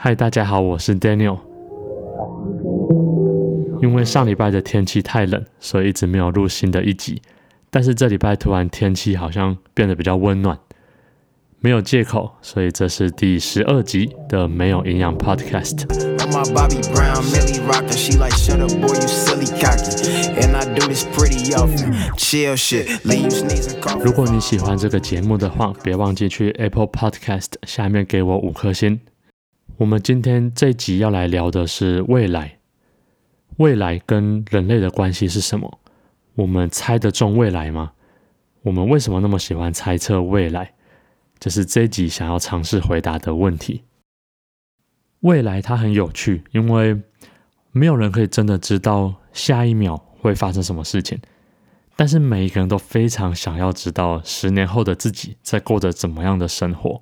嗨，大家好，我是 Daniel。因为上礼拜的天气太冷，所以一直没有录新的一集。但是这礼拜突然天气好像变得比较温暖，没有借口，所以这是第十二集的没有营养 Podcast。如果你喜欢这个节目的话，别忘记去 Apple Podcast 下面给我五颗星。我们今天这集要来聊的是未来，未来跟人类的关系是什么？我们猜得中未来吗？我们为什么那么喜欢猜测未来？这是这一集想要尝试回答的问题。未来它很有趣，因为没有人可以真的知道下一秒会发生什么事情，但是每一个人都非常想要知道十年后的自己在过着怎么样的生活。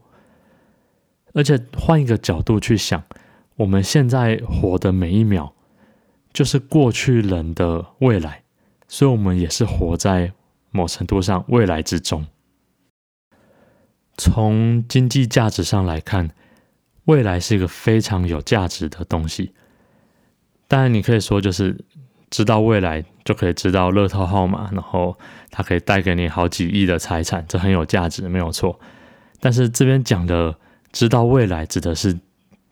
而且换一个角度去想，我们现在活的每一秒，就是过去人的未来，所以我们也是活在某程度上未来之中。从经济价值上来看，未来是一个非常有价值的东西。当然，你可以说就是知道未来就可以知道乐透号码，然后它可以带给你好几亿的财产，这很有价值，没有错。但是这边讲的。知道未来指的是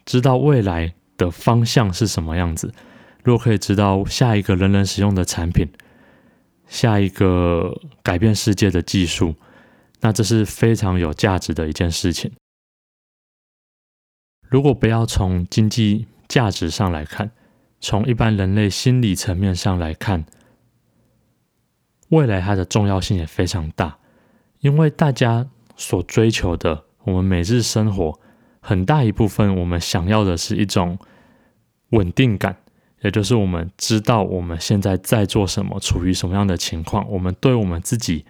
知道未来的方向是什么样子。如果可以知道下一个人人使用的产品，下一个改变世界的技术，那这是非常有价值的一件事情。如果不要从经济价值上来看，从一般人类心理层面上来看，未来它的重要性也非常大，因为大家所追求的。我们每日生活很大一部分，我们想要的是一种稳定感，也就是我们知道我们现在在做什么，处于什么样的情况，我们对我们自己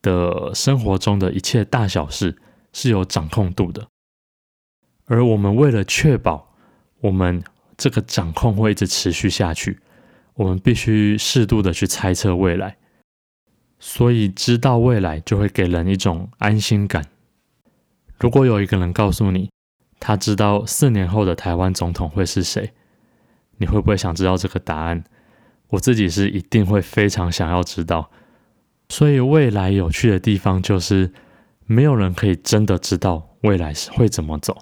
的生活中的一切大小事是有掌控度的。而我们为了确保我们这个掌控会一直持续下去，我们必须适度的去猜测未来，所以知道未来就会给人一种安心感。如果有一个人告诉你，他知道四年后的台湾总统会是谁，你会不会想知道这个答案？我自己是一定会非常想要知道。所以未来有趣的地方就是，没有人可以真的知道未来是会怎么走，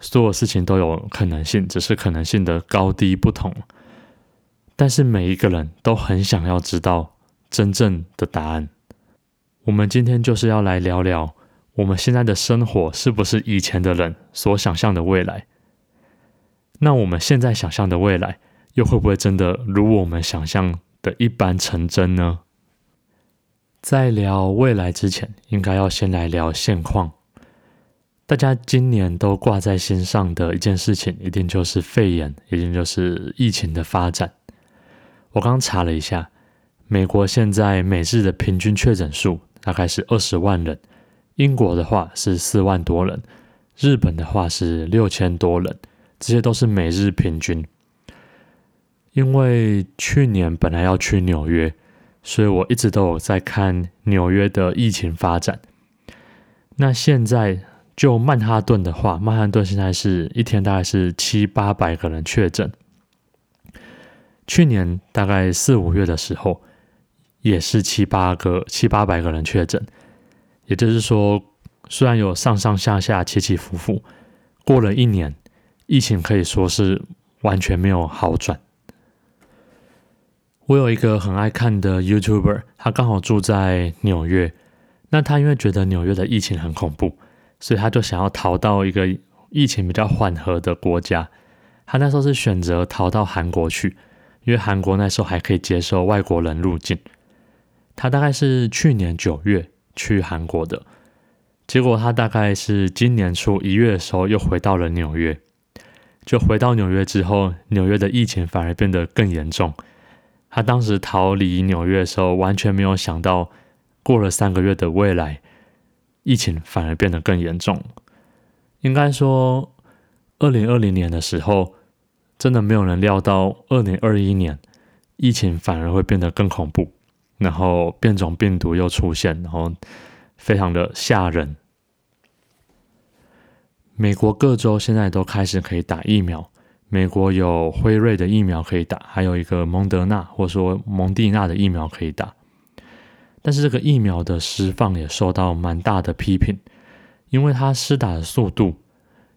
所有事情都有可能性，只是可能性的高低不同。但是每一个人都很想要知道真正的答案。我们今天就是要来聊聊。我们现在的生活是不是以前的人所想象的未来？那我们现在想象的未来，又会不会真的如我们想象的一般成真呢？在聊未来之前，应该要先来聊现况。大家今年都挂在心上的一件事情，一定就是肺炎，一定就是疫情的发展。我刚查了一下，美国现在每日的平均确诊数大概是二十万人。英国的话是四万多人，日本的话是六千多人，这些都是每日平均。因为去年本来要去纽约，所以我一直都有在看纽约的疫情发展。那现在就曼哈顿的话，曼哈顿现在是一天大概是七八百个人确诊。去年大概四五月的时候，也是七八个七八百个人确诊。也就是说，虽然有上上下下起起伏伏，过了一年，疫情可以说是完全没有好转。我有一个很爱看的 YouTuber，他刚好住在纽约，那他因为觉得纽约的疫情很恐怖，所以他就想要逃到一个疫情比较缓和的国家。他那时候是选择逃到韩国去，因为韩国那时候还可以接受外国人入境。他大概是去年九月。去韩国的结果，他大概是今年初一月的时候又回到了纽约。就回到纽约之后，纽约的疫情反而变得更严重。他当时逃离纽约的时候，完全没有想到，过了三个月的未来，疫情反而变得更严重。应该说，二零二零年的时候，真的没有人料到，二零二一年疫情反而会变得更恐怖。然后变种病毒又出现，然后非常的吓人。美国各州现在都开始可以打疫苗。美国有辉瑞的疫苗可以打，还有一个蒙德纳或者说蒙蒂纳的疫苗可以打。但是这个疫苗的释放也受到蛮大的批评，因为它施打的速度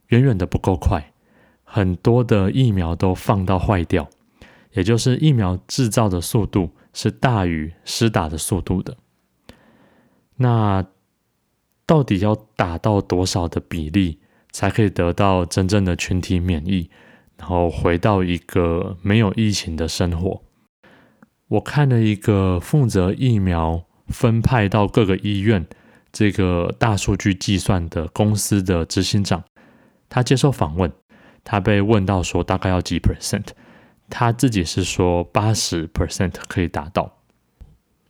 远远的不够快，很多的疫苗都放到坏掉，也就是疫苗制造的速度是大于施打的速度的。那到底要打到多少的比例才可以得到真正的群体免疫？然后回到一个没有疫情的生活。我看了一个负责疫苗分派到各个医院这个大数据计算的公司的执行长，他接受访问，他被问到说大概要几 percent，他自己是说八十 percent 可以达到。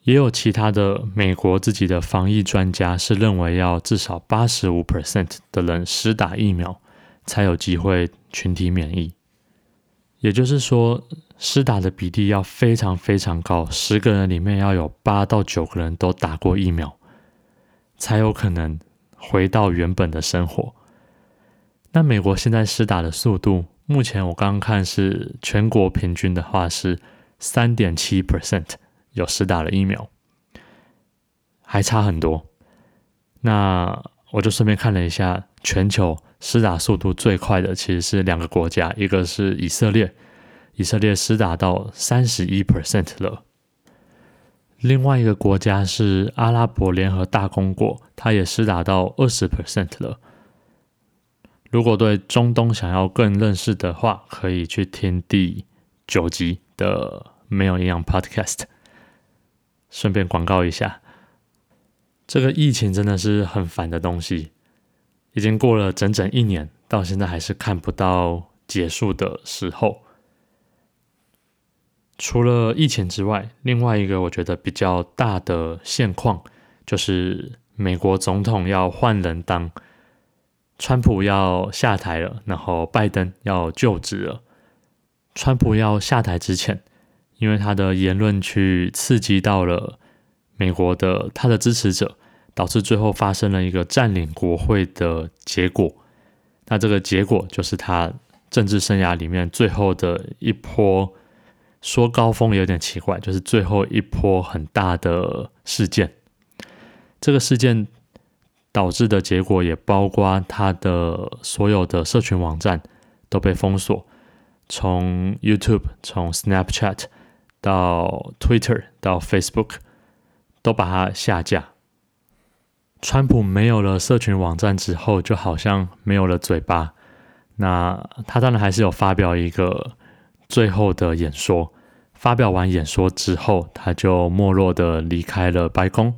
也有其他的美国自己的防疫专家是认为要至少八十五 percent 的人施打疫苗。才有机会群体免疫，也就是说，施打的比例要非常非常高，十个人里面要有八到九个人都打过疫苗，才有可能回到原本的生活。那美国现在施打的速度，目前我刚刚看是全国平均的话是三点七 percent 有施打了疫苗，还差很多。那我就顺便看了一下全球。施打速度最快的其实是两个国家，一个是以色列，以色列施打到三十一 percent 了；另外一个国家是阿拉伯联合大公国，它也施打到二十 percent 了。如果对中东想要更认识的话，可以去听第九集的没有营养 Podcast。顺便广告一下，这个疫情真的是很烦的东西。已经过了整整一年，到现在还是看不到结束的时候。除了疫情之外，另外一个我觉得比较大的现况，就是美国总统要换人当，川普要下台了，然后拜登要就职了。川普要下台之前，因为他的言论去刺激到了美国的他的支持者。导致最后发生了一个占领国会的结果，那这个结果就是他政治生涯里面最后的一波，说高峰有点奇怪，就是最后一波很大的事件。这个事件导致的结果也包括他的所有的社群网站都被封锁，从 YouTube、从 Snapchat 到 Twitter 到 Facebook 都把它下架。川普没有了社群网站之后，就好像没有了嘴巴。那他当然还是有发表一个最后的演说。发表完演说之后，他就没落的离开了白宫。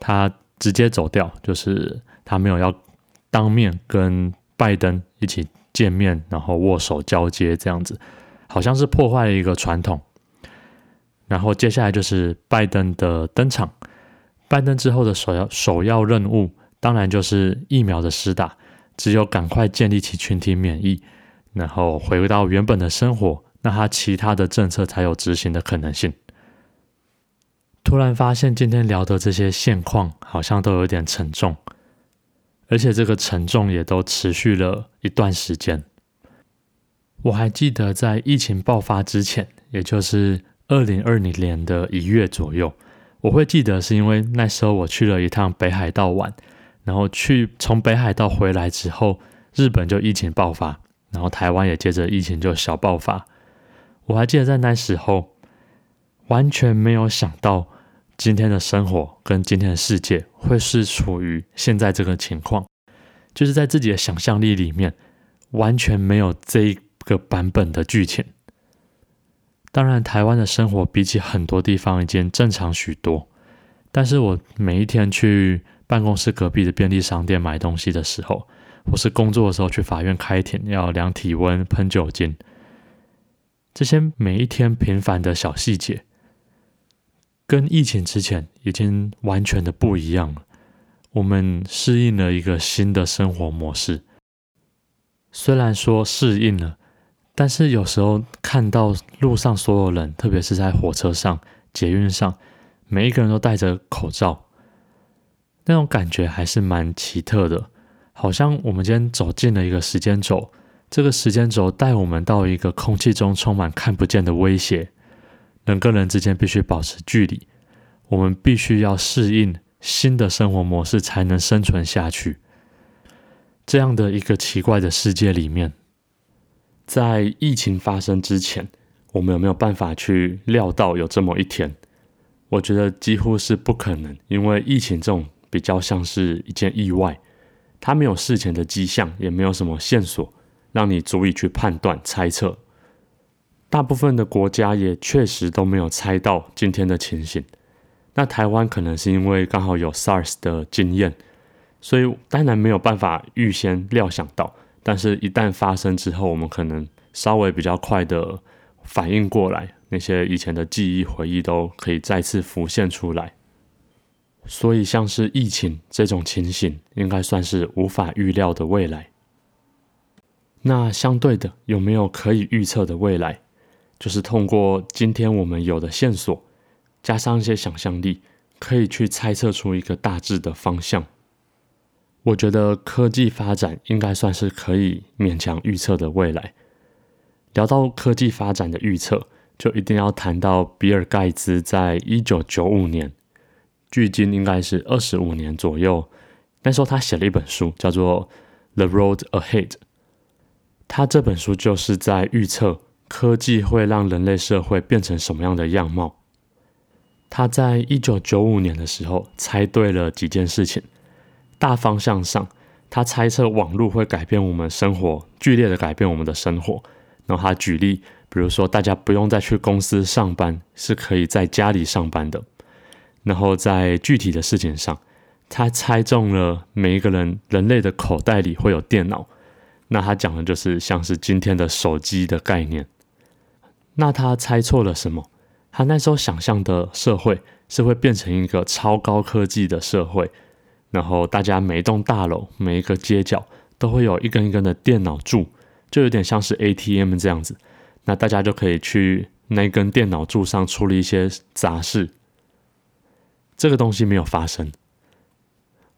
他直接走掉，就是他没有要当面跟拜登一起见面，然后握手交接这样子，好像是破坏了一个传统。然后接下来就是拜登的登场。拜登之后的首要首要任务，当然就是疫苗的施打。只有赶快建立起群体免疫，然后回到原本的生活，那他其他的政策才有执行的可能性。突然发现今天聊的这些现况，好像都有点沉重，而且这个沉重也都持续了一段时间。我还记得在疫情爆发之前，也就是二零二零年的一月左右。我会记得，是因为那时候我去了一趟北海道玩，然后去从北海道回来之后，日本就疫情爆发，然后台湾也接着疫情就小爆发。我还记得在那时候，完全没有想到今天的生活跟今天的世界会是处于现在这个情况，就是在自己的想象力里面，完全没有这一个版本的剧情。当然，台湾的生活比起很多地方已经正常许多。但是我每一天去办公室隔壁的便利商店买东西的时候，或是工作的时候去法院开庭要量体温、喷酒精，这些每一天平凡的小细节，跟疫情之前已经完全的不一样了。我们适应了一个新的生活模式，虽然说适应了。但是有时候看到路上所有人，特别是在火车上、捷运上，每一个人都戴着口罩，那种感觉还是蛮奇特的，好像我们今天走进了一个时间轴，这个时间轴带我们到一个空气中充满看不见的威胁，人跟人之间必须保持距离，我们必须要适应新的生活模式才能生存下去。这样的一个奇怪的世界里面，在疫情发生之前，我们有没有办法去料到有这么一天？我觉得几乎是不可能，因为疫情这种比较像是一件意外，它没有事前的迹象，也没有什么线索让你足以去判断、猜测。大部分的国家也确实都没有猜到今天的情形。那台湾可能是因为刚好有 SARS 的经验。所以当然没有办法预先料想到，但是一旦发生之后，我们可能稍微比较快的反应过来，那些以前的记忆回忆都可以再次浮现出来。所以像是疫情这种情形，应该算是无法预料的未来。那相对的，有没有可以预测的未来？就是通过今天我们有的线索，加上一些想象力，可以去猜测出一个大致的方向。我觉得科技发展应该算是可以勉强预测的未来。聊到科技发展的预测，就一定要谈到比尔盖茨在一九九五年，距今应该是二十五年左右。那时候他写了一本书，叫做《The Road Ahead》。他这本书就是在预测科技会让人类社会变成什么样的样貌。他在一九九五年的时候猜对了几件事情。大方向上，他猜测网络会改变我们生活，剧烈的改变我们的生活。然后他举例，比如说大家不用再去公司上班，是可以在家里上班的。然后在具体的事情上，他猜中了每一个人人类的口袋里会有电脑。那他讲的就是像是今天的手机的概念。那他猜错了什么？他那时候想象的社会是会变成一个超高科技的社会。然后大家每一栋大楼、每一个街角都会有一根一根的电脑柱，就有点像是 ATM 这样子。那大家就可以去那根电脑柱上处理一些杂事。这个东西没有发生。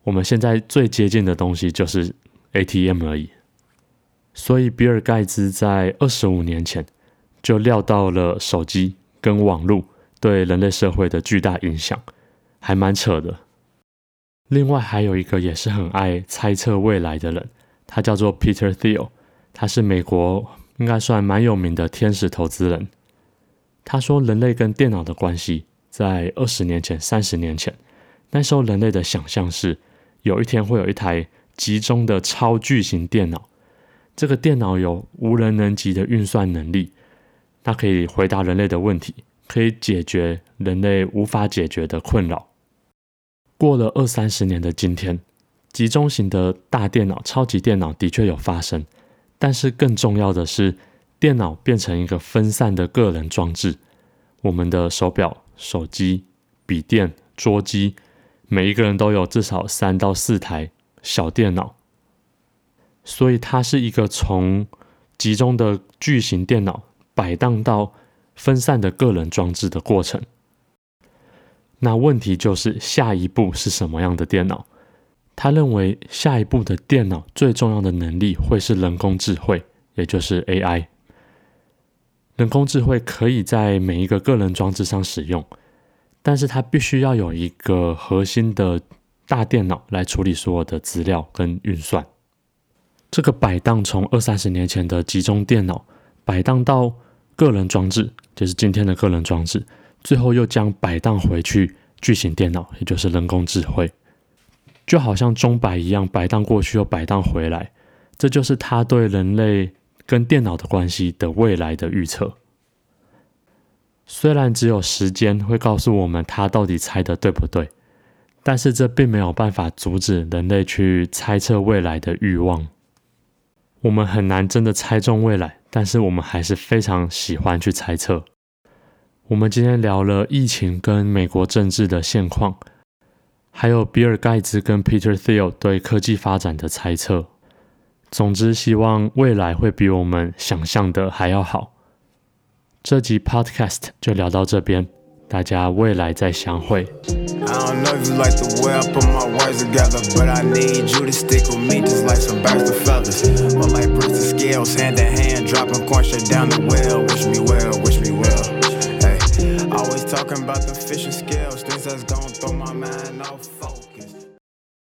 我们现在最接近的东西就是 ATM 而已。所以比尔盖茨在二十五年前就料到了手机跟网络对人类社会的巨大影响，还蛮扯的。另外还有一个也是很爱猜测未来的人，他叫做 Peter Thiel，他是美国应该算蛮有名的天使投资人。他说，人类跟电脑的关系，在二十年前、三十年前，那时候人类的想象是，有一天会有一台集中的超巨型电脑，这个电脑有无人能及的运算能力，它可以回答人类的问题，可以解决人类无法解决的困扰。过了二三十年的今天，集中型的大电脑、超级电脑的确有发生，但是更重要的是，电脑变成一个分散的个人装置。我们的手表、手机、笔电、桌机，每一个人都有至少三到四台小电脑，所以它是一个从集中的巨型电脑摆荡到分散的个人装置的过程。那问题就是下一步是什么样的电脑？他认为下一步的电脑最重要的能力会是人工智慧，也就是 AI。人工智慧可以在每一个个人装置上使用，但是它必须要有一个核心的大电脑来处理所有的资料跟运算。这个摆荡从二三十年前的集中电脑摆荡到个人装置，就是今天的个人装置。最后又将摆荡回去巨型电脑，也就是人工智慧，就好像钟摆一样摆荡过去又摆荡回来，这就是他对人类跟电脑的关系的未来的预测。虽然只有时间会告诉我们他到底猜的对不对，但是这并没有办法阻止人类去猜测未来的欲望。我们很难真的猜中未来，但是我们还是非常喜欢去猜测。我们今天聊了疫情跟美国政治的现况，还有比尔盖茨跟 Peter Thiel 对科技发展的猜测。总之，希望未来会比我们想象的还要好。这集 Podcast 就聊到这边，I don't know if you like the way I put my words together, but I need you to stick with me just like some bags fellas. feathers. Or like bricks scales, hand in hand, dropping corn straight down the well. Wish me well, wish me well. Hey, always talking about the fishing and scales, things that's gonna throw my mind off.